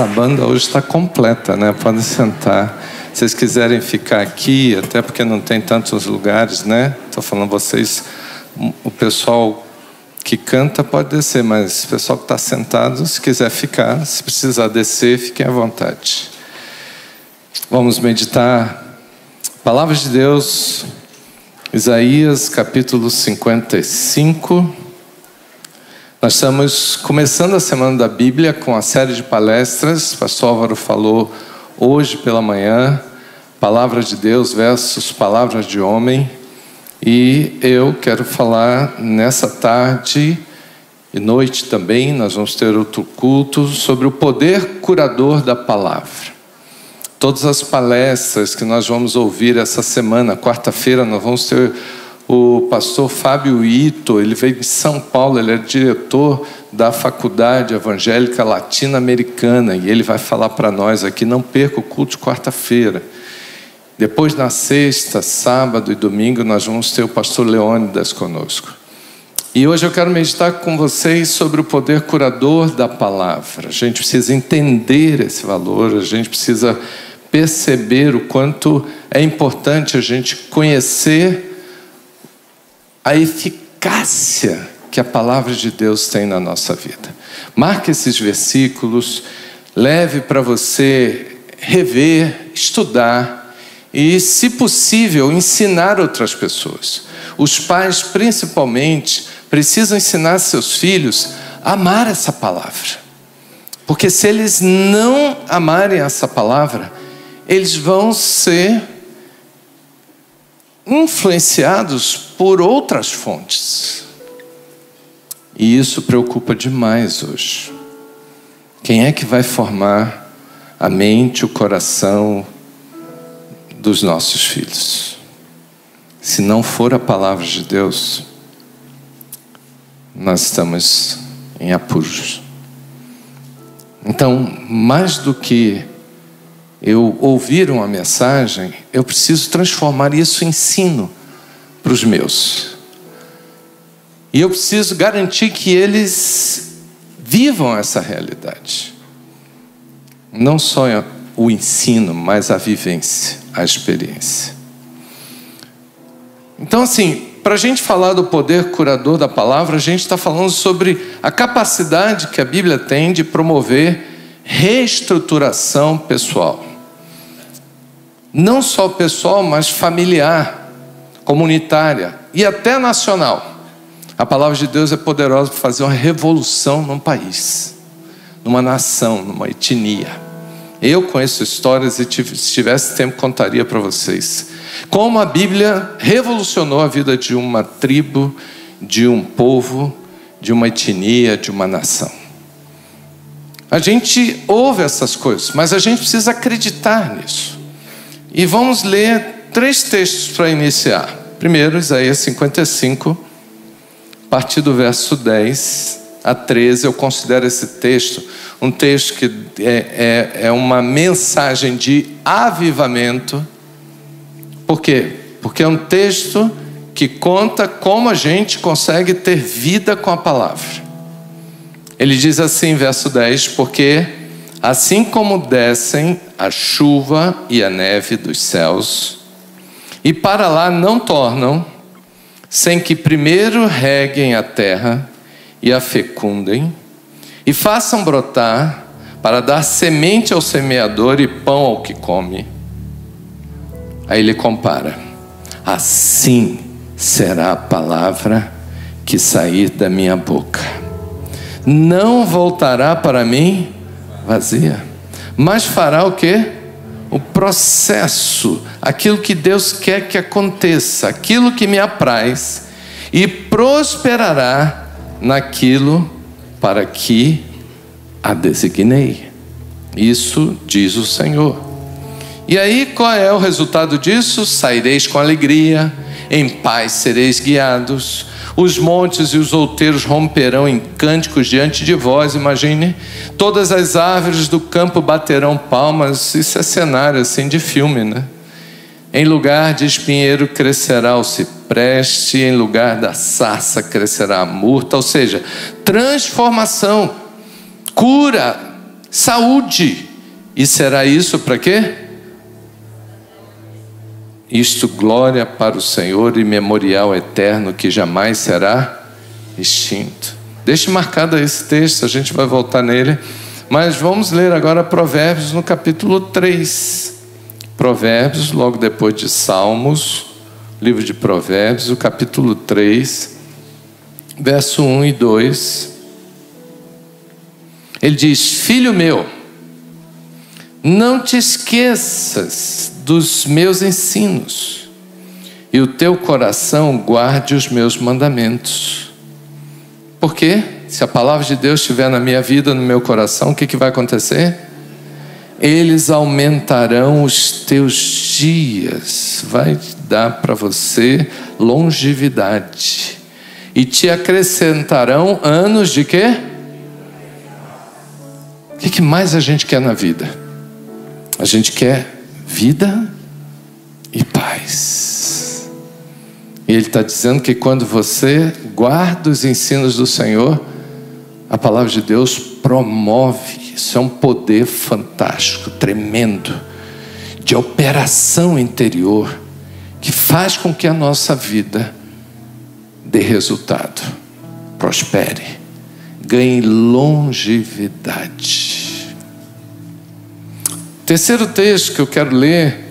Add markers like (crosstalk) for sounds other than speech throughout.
Essa banda hoje está completa, né? Podem sentar. Se vocês quiserem ficar aqui, até porque não tem tantos lugares, né? Estou falando vocês, o pessoal que canta pode descer, mas o pessoal que está sentado, se quiser ficar, se precisar descer, fiquem à vontade. Vamos meditar. Palavras de Deus, Isaías capítulo 55. Nós estamos começando a semana da Bíblia com a série de palestras. O pastor Álvaro falou hoje pela manhã, palavra de Deus versus palavras de homem. E eu quero falar nessa tarde e noite também, nós vamos ter outro culto sobre o poder curador da palavra. Todas as palestras que nós vamos ouvir essa semana, quarta-feira, nós vamos ter o pastor Fábio Ito, ele veio de São Paulo, ele é diretor da Faculdade Evangélica Latino-Americana e ele vai falar para nós aqui. Não perca o culto de quarta-feira. Depois, na sexta, sábado e domingo, nós vamos ter o pastor Leônidas conosco. E hoje eu quero meditar com vocês sobre o poder curador da palavra. A gente precisa entender esse valor, a gente precisa perceber o quanto é importante a gente conhecer a eficácia que a palavra de Deus tem na nossa vida. Marque esses versículos, leve para você rever, estudar e, se possível, ensinar outras pessoas. Os pais, principalmente, precisam ensinar seus filhos a amar essa palavra. Porque se eles não amarem essa palavra, eles vão ser influenciados por outras fontes. E isso preocupa demais hoje. Quem é que vai formar a mente, o coração dos nossos filhos? Se não for a palavra de Deus, nós estamos em apuros. Então, mais do que eu ouvir uma mensagem, eu preciso transformar isso em ensino para os meus. E eu preciso garantir que eles vivam essa realidade. Não só o ensino, mas a vivência, a experiência. Então, assim, para a gente falar do poder curador da palavra, a gente está falando sobre a capacidade que a Bíblia tem de promover reestruturação pessoal não só pessoal, mas familiar, comunitária e até nacional. A palavra de Deus é poderosa para fazer uma revolução num país, numa nação, numa etnia. Eu conheço histórias e se tivesse tempo contaria para vocês como a Bíblia revolucionou a vida de uma tribo, de um povo, de uma etnia, de uma nação. A gente ouve essas coisas, mas a gente precisa acreditar nisso. E vamos ler três textos para iniciar. Primeiro, Isaías 55, a partir do verso 10 a 13. Eu considero esse texto um texto que é, é, é uma mensagem de avivamento. Por quê? Porque é um texto que conta como a gente consegue ter vida com a palavra. Ele diz assim, verso 10: Porque assim como descem a chuva e a neve dos céus, e para lá não tornam, sem que primeiro reguem a terra e a fecundem, e façam brotar, para dar semente ao semeador e pão ao que come. Aí ele compara: assim será a palavra que sair da minha boca, não voltará para mim vazia mas fará o que? O processo, aquilo que Deus quer que aconteça, aquilo que me apraz, e prosperará naquilo para que a designei. Isso diz o Senhor. E aí, qual é o resultado disso? Saireis com alegria, em paz sereis guiados, os montes e os outeiros romperão em cânticos diante de vós, imagine. Todas as árvores do campo baterão palmas. Isso é cenário assim de filme, né? Em lugar de espinheiro crescerá o cipreste, em lugar da sarça crescerá a murta, ou seja, transformação, cura, saúde. E será isso para quê? Isto glória para o Senhor e memorial eterno que jamais será extinto. Deixe marcado esse texto, a gente vai voltar nele. Mas vamos ler agora Provérbios no capítulo 3. Provérbios, logo depois de Salmos, livro de Provérbios, o capítulo 3, verso 1 e 2. Ele diz: Filho meu, não te esqueças dos meus ensinos, e o teu coração guarde os meus mandamentos. Por quê? Se a palavra de Deus estiver na minha vida, no meu coração, o que, que vai acontecer? Eles aumentarão os teus dias, vai dar para você longevidade, e te acrescentarão anos de quê? O que, que mais a gente quer na vida? A gente quer vida e paz. E ele está dizendo que quando você guarda os ensinos do Senhor, a palavra de Deus promove. Isso é um poder fantástico, tremendo, de operação interior, que faz com que a nossa vida dê resultado, prospere, ganhe longevidade. Terceiro texto que eu quero ler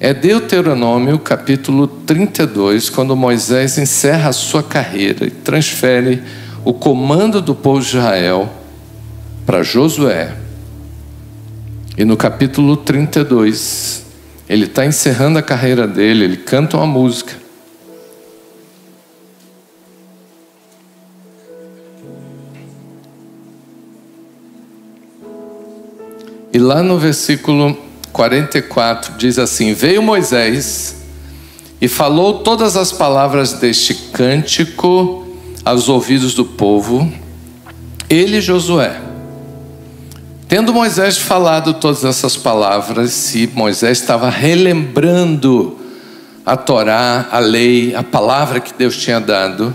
é Deuteronômio, capítulo 32, quando Moisés encerra a sua carreira e transfere o comando do povo de Israel para Josué. E no capítulo 32, ele está encerrando a carreira dele, ele canta uma música. E lá no versículo 44 diz assim: Veio Moisés e falou todas as palavras deste cântico aos ouvidos do povo, ele e Josué. Tendo Moisés falado todas essas palavras, e Moisés estava relembrando a Torá, a lei, a palavra que Deus tinha dado,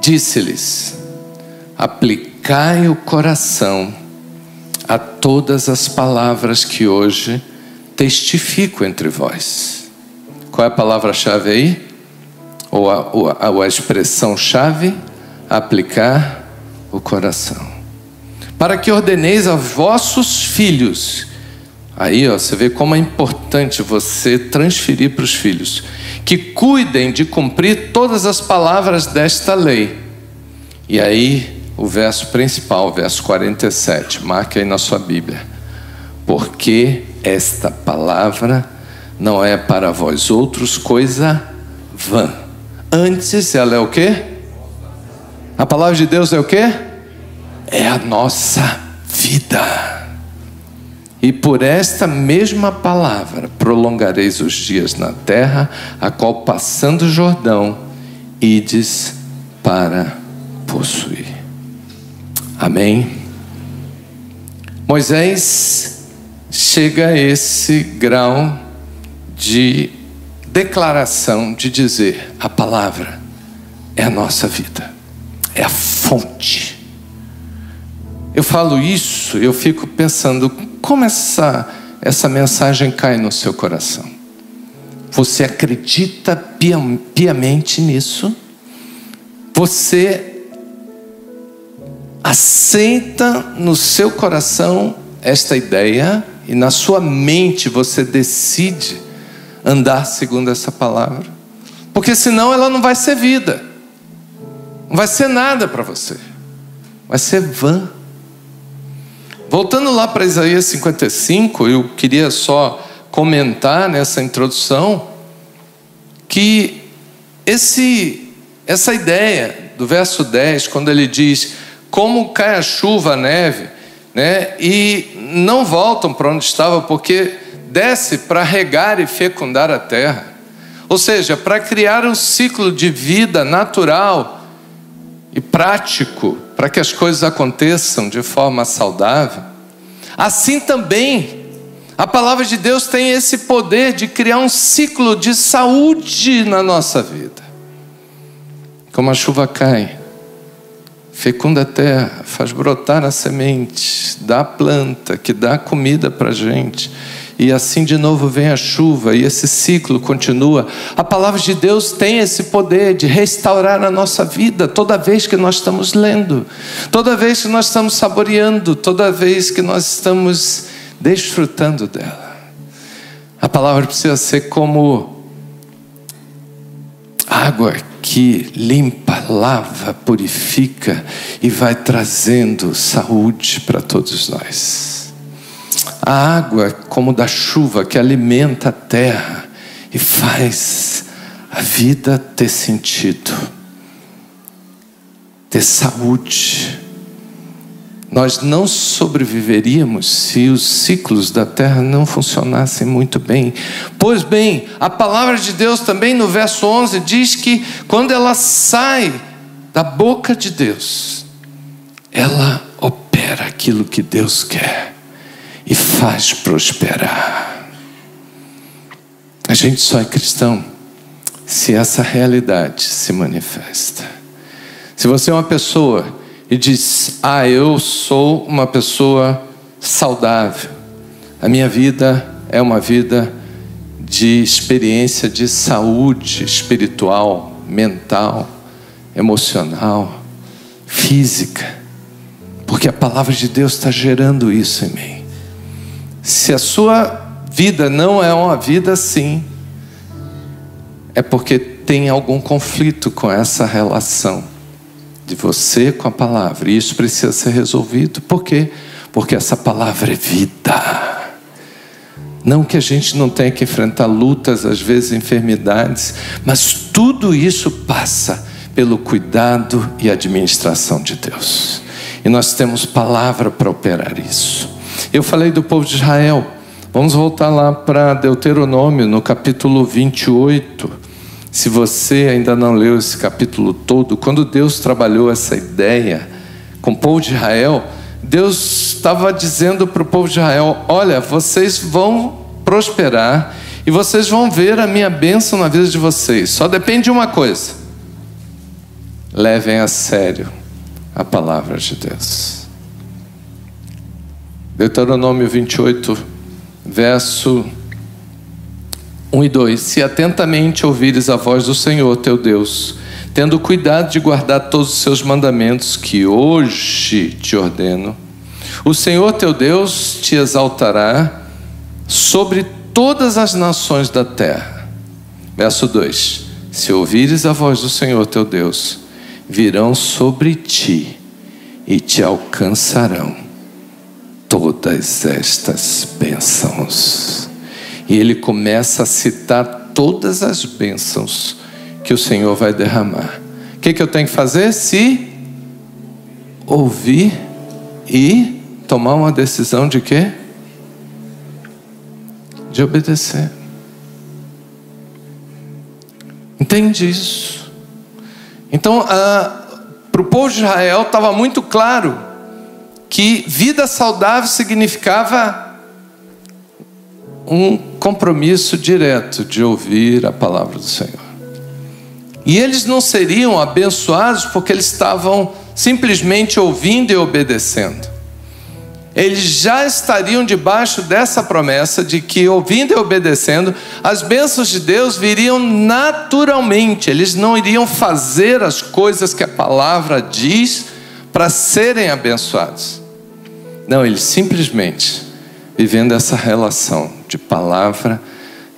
disse-lhes: Aplicai o coração a todas as palavras que hoje testifico entre vós. Qual é a palavra-chave aí? Ou a, ou a, ou a expressão-chave? Aplicar o coração. Para que ordeneis aos vossos filhos. Aí ó, você vê como é importante você transferir para os filhos. Que cuidem de cumprir todas as palavras desta lei. E aí o verso principal, verso 47. Marque aí na sua Bíblia. Porque esta palavra não é para vós outros coisa vã. Antes ela é o quê? A palavra de Deus é o quê? É a nossa vida. E por esta mesma palavra prolongareis os dias na terra, a qual passando o Jordão, ides para possuir. Amém? Moisés chega a esse grau de declaração, de dizer: a palavra é a nossa vida, é a fonte. Eu falo isso, eu fico pensando como essa, essa mensagem cai no seu coração. Você acredita piamente nisso? Você aceita no seu coração esta ideia e na sua mente você decide andar segundo essa palavra. Porque senão ela não vai ser vida. Não vai ser nada para você. Vai ser vã. Voltando lá para Isaías 55, eu queria só comentar nessa introdução que esse essa ideia do verso 10, quando ele diz: como cai a chuva, a neve, né? E não voltam para onde estava porque desce para regar e fecundar a terra. Ou seja, para criar um ciclo de vida natural e prático, para que as coisas aconteçam de forma saudável. Assim também, a palavra de Deus tem esse poder de criar um ciclo de saúde na nossa vida. Como a chuva cai, fecunda a terra, faz brotar a semente, dá a planta, que dá comida para a gente e assim de novo vem a chuva, e esse ciclo continua. A palavra de Deus tem esse poder de restaurar a nossa vida toda vez que nós estamos lendo, toda vez que nós estamos saboreando, toda vez que nós estamos desfrutando dela. A palavra precisa ser como água que limpa, lava, purifica e vai trazendo saúde para todos nós. A água, como da chuva, que alimenta a terra e faz a vida ter sentido, ter saúde. Nós não sobreviveríamos se os ciclos da terra não funcionassem muito bem. Pois bem, a palavra de Deus também no verso 11 diz que quando ela sai da boca de Deus, ela opera aquilo que Deus quer e faz prosperar. A gente só é cristão se essa realidade se manifesta. Se você é uma pessoa e diz: Ah, eu sou uma pessoa saudável, a minha vida é uma vida de experiência de saúde espiritual, mental, emocional, física, porque a palavra de Deus está gerando isso em mim. Se a sua vida não é uma vida assim, é porque tem algum conflito com essa relação de você com a palavra. E isso precisa ser resolvido. Por quê? Porque essa palavra é vida. Não que a gente não tenha que enfrentar lutas, às vezes enfermidades, mas tudo isso passa pelo cuidado e administração de Deus. E nós temos palavra para operar isso. Eu falei do povo de Israel. Vamos voltar lá para Deuteronômio, no capítulo 28. Se você ainda não leu esse capítulo todo, quando Deus trabalhou essa ideia com o povo de Israel, Deus estava dizendo para o povo de Israel: Olha, vocês vão prosperar e vocês vão ver a minha bênção na vida de vocês. Só depende de uma coisa: levem a sério a palavra de Deus. Deuteronômio 28, verso 1 e 2: Se atentamente ouvires a voz do Senhor teu Deus, tendo cuidado de guardar todos os seus mandamentos que hoje te ordeno, o Senhor teu Deus te exaltará sobre todas as nações da terra. Verso 2: Se ouvires a voz do Senhor teu Deus, virão sobre ti e te alcançarão todas estas bênçãos. E ele começa a citar todas as bênçãos que o Senhor vai derramar. O que, que eu tenho que fazer? Se ouvir e tomar uma decisão de quê? De obedecer. Entende isso? Então, ah, para o povo de Israel estava muito claro que vida saudável significava um compromisso direto de ouvir a palavra do Senhor. E eles não seriam abençoados porque eles estavam simplesmente ouvindo e obedecendo. Eles já estariam debaixo dessa promessa de que, ouvindo e obedecendo, as bênçãos de Deus viriam naturalmente, eles não iriam fazer as coisas que a palavra diz para serem abençoados. Não, eles simplesmente vivendo essa relação de palavra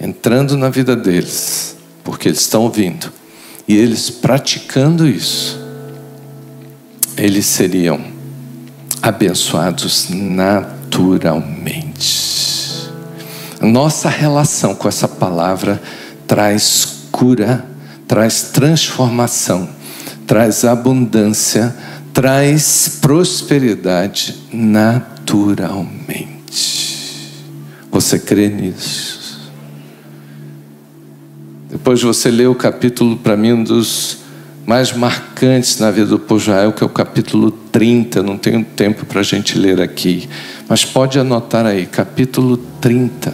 entrando na vida deles, porque eles estão ouvindo e eles praticando isso, eles seriam abençoados naturalmente. Nossa relação com essa palavra traz cura, traz transformação, traz abundância traz prosperidade naturalmente. Você crê nisso? Depois você lê o capítulo, para mim, um dos mais marcantes na vida do povo Israel, que é o capítulo 30. Não tenho tempo para a gente ler aqui, mas pode anotar aí, capítulo 30.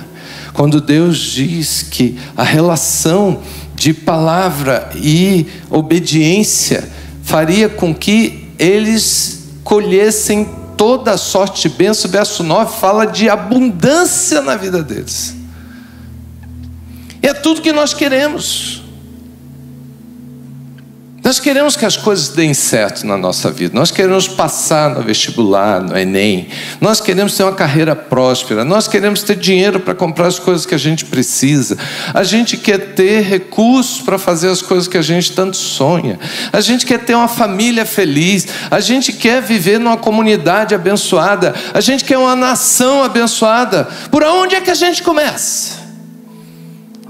Quando Deus diz que a relação de palavra e obediência faria com que eles colhessem toda sorte de bênção. Verso 9 fala de abundância na vida deles. É tudo que nós queremos. Nós queremos que as coisas deem certo na nossa vida. Nós queremos passar no vestibular, no Enem. Nós queremos ter uma carreira próspera. Nós queremos ter dinheiro para comprar as coisas que a gente precisa. A gente quer ter recursos para fazer as coisas que a gente tanto sonha. A gente quer ter uma família feliz. A gente quer viver numa comunidade abençoada. A gente quer uma nação abençoada. Por onde é que a gente começa?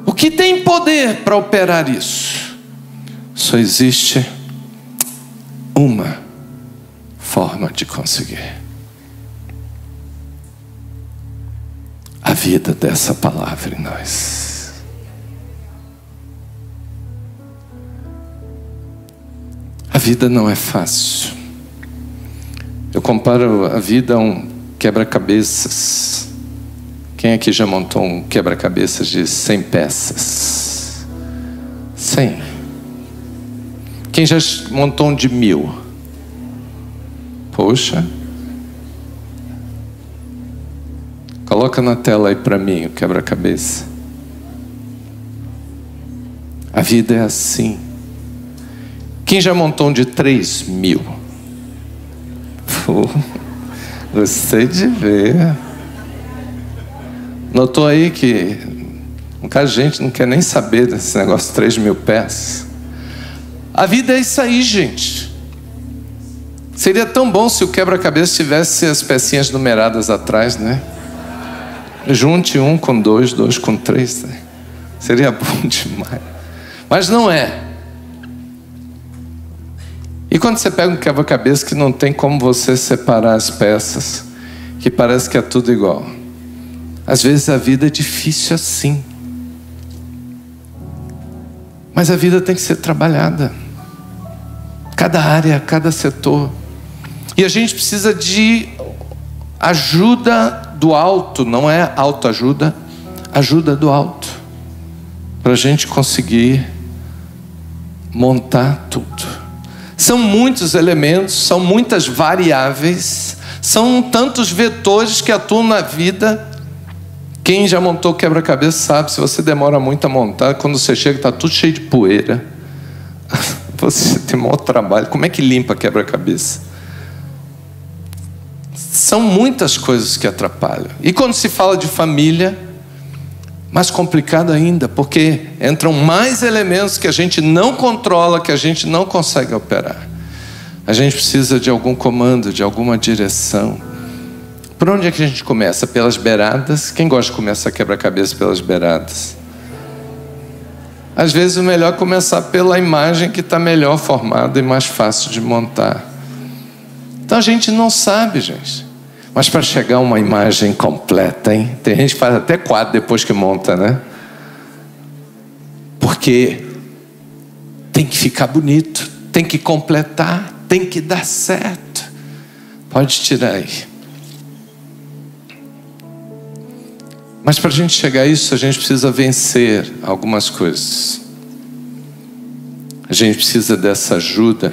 O que tem poder para operar isso? Só existe uma forma de conseguir. A vida dessa palavra em nós. A vida não é fácil. Eu comparo a vida a um quebra-cabeças. Quem aqui já montou um quebra-cabeças de 100 peças? 100. Quem já montou um de mil? Poxa. Coloca na tela aí para mim o quebra-cabeça. A vida é assim. Quem já montou um de três mil? Pô, gostei de ver. Notou aí que muita gente não quer nem saber desse negócio de três mil pés. A vida é isso aí, gente. Seria tão bom se o quebra-cabeça tivesse as pecinhas numeradas atrás, né? Junte um com dois, dois com três. Né? Seria (laughs) bom demais. Mas não é. E quando você pega um quebra-cabeça que não tem como você separar as peças, que parece que é tudo igual. Às vezes a vida é difícil assim. Mas a vida tem que ser trabalhada. Cada área, cada setor. E a gente precisa de ajuda do alto, não é autoajuda, ajuda do alto. Para a gente conseguir montar tudo. São muitos elementos, são muitas variáveis, são tantos vetores que atuam na vida quem já montou quebra-cabeça sabe, se você demora muito a montar, quando você chega está tudo cheio de poeira. (laughs) Você tem maior trabalho. Como é que limpa quebra-cabeça? São muitas coisas que atrapalham. E quando se fala de família, mais complicado ainda, porque entram mais elementos que a gente não controla, que a gente não consegue operar. A gente precisa de algum comando, de alguma direção. Por onde é que a gente começa? Pelas beiradas? Quem gosta de começar quebra-cabeça pelas beiradas? Às vezes o melhor é começar pela imagem que está melhor formada e mais fácil de montar. Então a gente não sabe, gente. Mas para chegar a uma imagem completa, hein? Tem gente que faz até quadro depois que monta, né? Porque tem que ficar bonito, tem que completar, tem que dar certo. Pode tirar aí. Mas para a gente chegar a isso, a gente precisa vencer algumas coisas. A gente precisa dessa ajuda.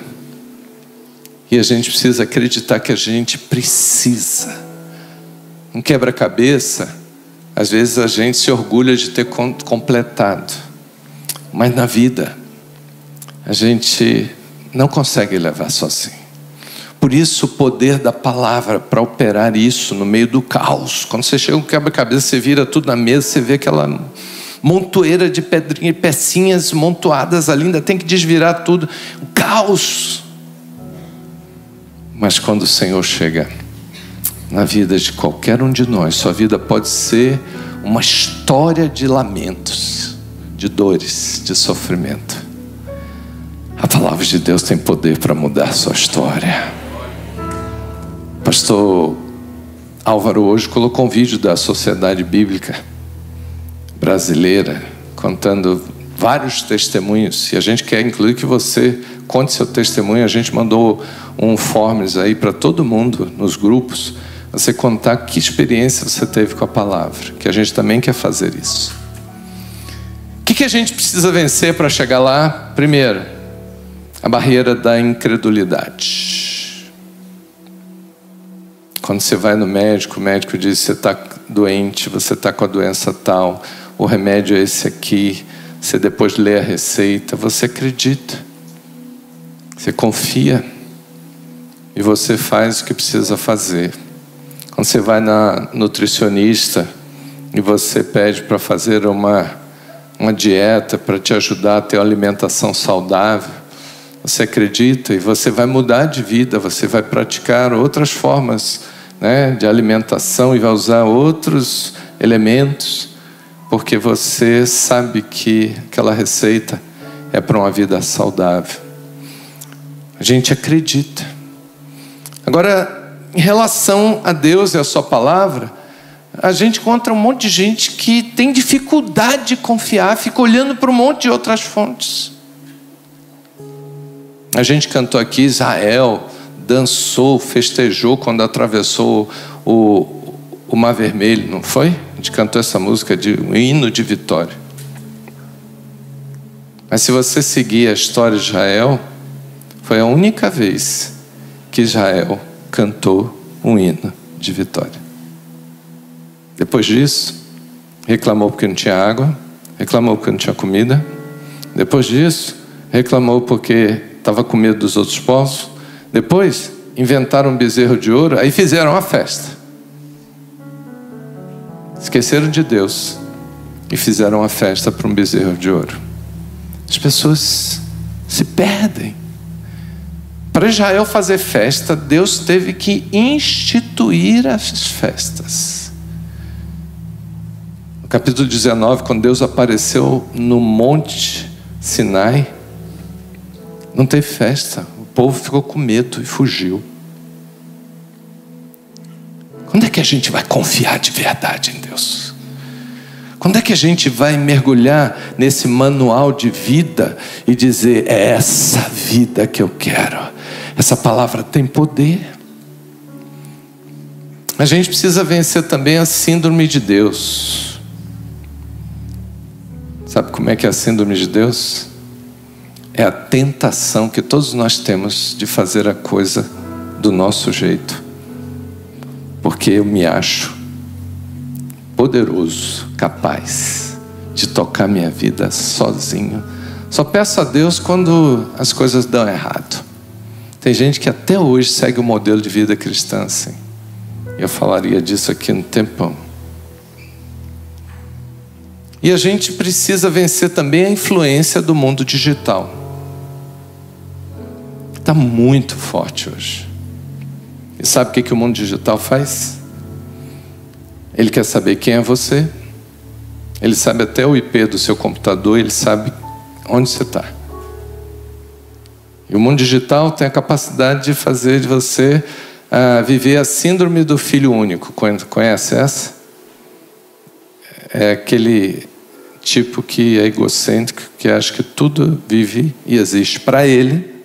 E a gente precisa acreditar que a gente precisa. Um quebra-cabeça, às vezes a gente se orgulha de ter completado. Mas na vida, a gente não consegue levar sozinho. Por isso, o poder da palavra para operar isso no meio do caos. Quando você chega um quebra-cabeça, você vira tudo na mesa, você vê aquela montoeira de pedrinhas, pecinhas montoadas ali, ainda tem que desvirar tudo. O caos. Mas quando o Senhor chega na vida de qualquer um de nós, sua vida pode ser uma história de lamentos, de dores, de sofrimento. A palavra de Deus tem poder para mudar sua história. Pastor Álvaro hoje colocou um vídeo da Sociedade Bíblica Brasileira contando vários testemunhos. E a gente quer incluir que você conte seu testemunho. A gente mandou um forms aí para todo mundo nos grupos. Você contar que experiência você teve com a palavra. Que a gente também quer fazer isso. O que, que a gente precisa vencer para chegar lá? Primeiro, a barreira da incredulidade. Quando você vai no médico, o médico diz: você está doente, você está com a doença tal, o remédio é esse aqui. Você depois lê a receita, você acredita, você confia e você faz o que precisa fazer. Quando você vai na nutricionista e você pede para fazer uma, uma dieta para te ajudar a ter uma alimentação saudável, você acredita e você vai mudar de vida, você vai praticar outras formas né, de alimentação e vai usar outros elementos, porque você sabe que aquela receita é para uma vida saudável. A gente acredita. Agora, em relação a Deus e a Sua palavra, a gente encontra um monte de gente que tem dificuldade de confiar, fica olhando para um monte de outras fontes. A gente cantou aqui Israel, dançou, festejou quando atravessou o, o Mar Vermelho, não foi? A gente cantou essa música de um hino de vitória. Mas se você seguir a história de Israel, foi a única vez que Israel cantou um hino de vitória. Depois disso, reclamou porque não tinha água, reclamou porque não tinha comida. Depois disso, reclamou porque estava com medo dos outros povos. Depois, inventaram um bezerro de ouro, aí fizeram uma festa. Esqueceram de Deus e fizeram uma festa para um bezerro de ouro. As pessoas se perdem. Para Israel fazer festa, Deus teve que instituir as festas. No capítulo 19, quando Deus apareceu no monte Sinai, não teve festa. Povo ficou com medo e fugiu. Quando é que a gente vai confiar de verdade em Deus? Quando é que a gente vai mergulhar nesse manual de vida e dizer: é essa vida que eu quero? Essa palavra tem poder. A gente precisa vencer também a síndrome de Deus. Sabe como é que é a síndrome de Deus? É a tentação que todos nós temos de fazer a coisa do nosso jeito, porque eu me acho poderoso, capaz de tocar minha vida sozinho. Só peço a Deus quando as coisas dão errado. Tem gente que até hoje segue o modelo de vida cristã assim. Eu falaria disso aqui no tempão. E a gente precisa vencer também a influência do mundo digital está muito forte hoje. E sabe o que, que o mundo digital faz? Ele quer saber quem é você, ele sabe até o IP do seu computador, ele sabe onde você está. E o mundo digital tem a capacidade de fazer de você uh, viver a síndrome do filho único. Conhece essa? É aquele tipo que é egocêntrico, que acha que tudo vive e existe para ele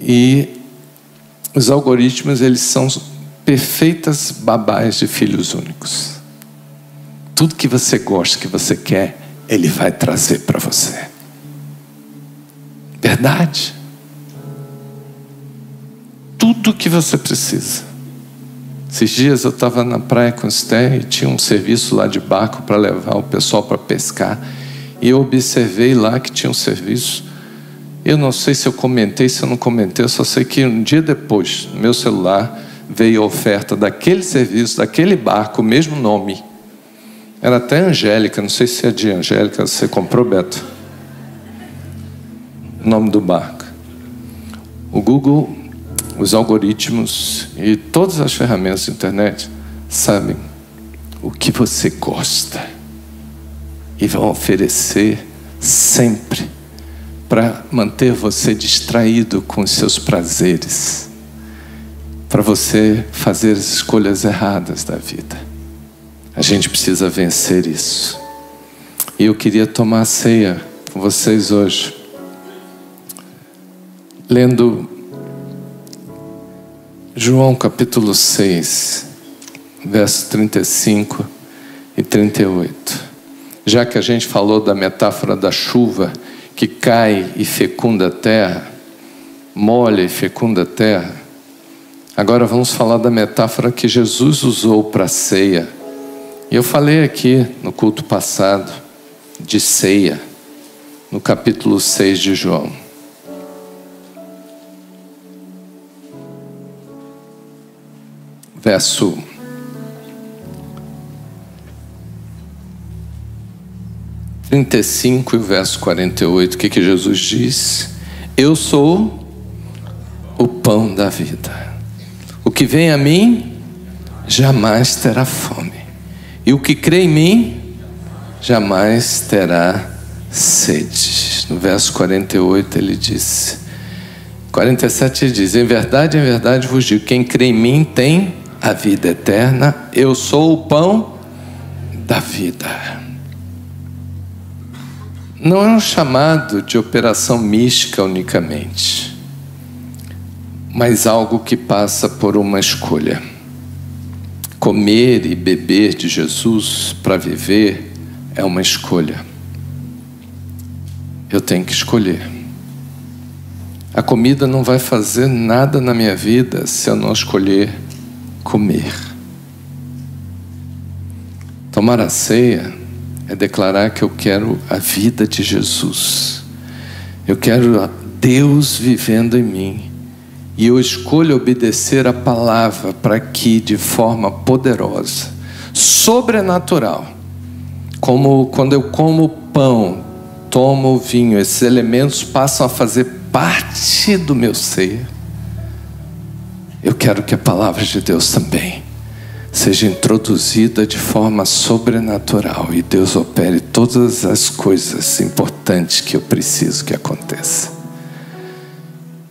e os algoritmos, eles são perfeitas babás de filhos únicos. Tudo que você gosta, que você quer, ele vai trazer para você. Verdade? Tudo que você precisa. Esses dias eu estava na praia com o Sté e tinha um serviço lá de barco para levar o pessoal para pescar. E eu observei lá que tinha um serviço eu não sei se eu comentei, se eu não comentei, eu só sei que um dia depois, no meu celular, veio a oferta daquele serviço, daquele barco, o mesmo nome. Era até Angélica, não sei se é de Angélica, você comprou, Beto? O nome do barco. O Google, os algoritmos e todas as ferramentas da internet sabem o que você gosta e vão oferecer sempre para manter você distraído com os seus prazeres. para você fazer as escolhas erradas da vida. A gente precisa vencer isso. E eu queria tomar a ceia com vocês hoje, lendo João capítulo 6, versos 35 e 38. Já que a gente falou da metáfora da chuva que cai e fecunda a terra, molha e fecunda a terra, agora vamos falar da metáfora que Jesus usou para a ceia. Eu falei aqui no culto passado de ceia, no capítulo 6 de João. Verso trinta e cinco o verso quarenta e oito, o que que Jesus diz? Eu sou o pão da vida. O que vem a mim jamais terá fome. E o que crê em mim jamais terá sede. No verso 48 ele diz: 47 ele diz: Em verdade, em verdade vos digo: quem crê em mim tem a vida eterna, eu sou o pão da vida. Não é um chamado de operação mística unicamente, mas algo que passa por uma escolha. Comer e beber de Jesus para viver é uma escolha. Eu tenho que escolher. A comida não vai fazer nada na minha vida se eu não escolher comer. Tomar a ceia é declarar que eu quero a vida de Jesus. Eu quero Deus vivendo em mim. E eu escolho obedecer a palavra para que, de forma poderosa, sobrenatural, como quando eu como pão, tomo vinho, esses elementos passam a fazer parte do meu ser. Eu quero que a palavra de Deus também seja introduzida de forma sobrenatural e Deus opere todas as coisas importantes que eu preciso que aconteça.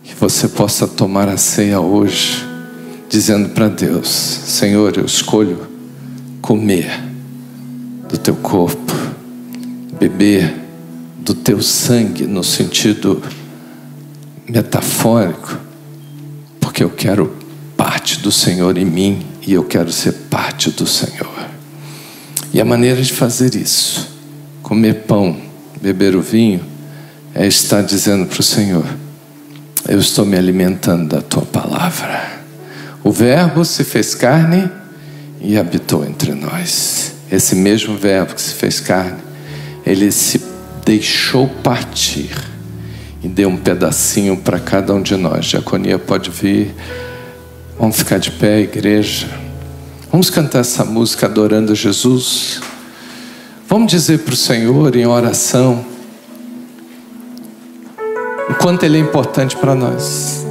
Que você possa tomar a ceia hoje, dizendo para Deus: Senhor, eu escolho comer do teu corpo, beber do teu sangue, no sentido metafórico, porque eu quero parte do Senhor em mim e eu quero ser parte do Senhor. E a maneira de fazer isso, comer pão, beber o vinho, é estar dizendo para o Senhor: Eu estou me alimentando da tua palavra. O Verbo se fez carne e habitou entre nós. Esse mesmo Verbo que se fez carne, ele se deixou partir e deu um pedacinho para cada um de nós. Diaconia pode vir. Vamos ficar de pé, igreja. Vamos cantar essa música adorando Jesus. Vamos dizer para o Senhor em oração o quanto Ele é importante para nós.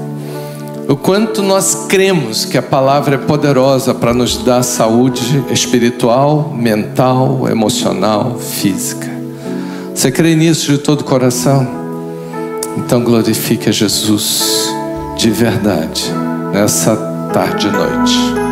O quanto nós cremos que a palavra é poderosa para nos dar saúde espiritual, mental, emocional, física. Você crê nisso de todo o coração? Então glorifique a Jesus de verdade nessa tarde e noite.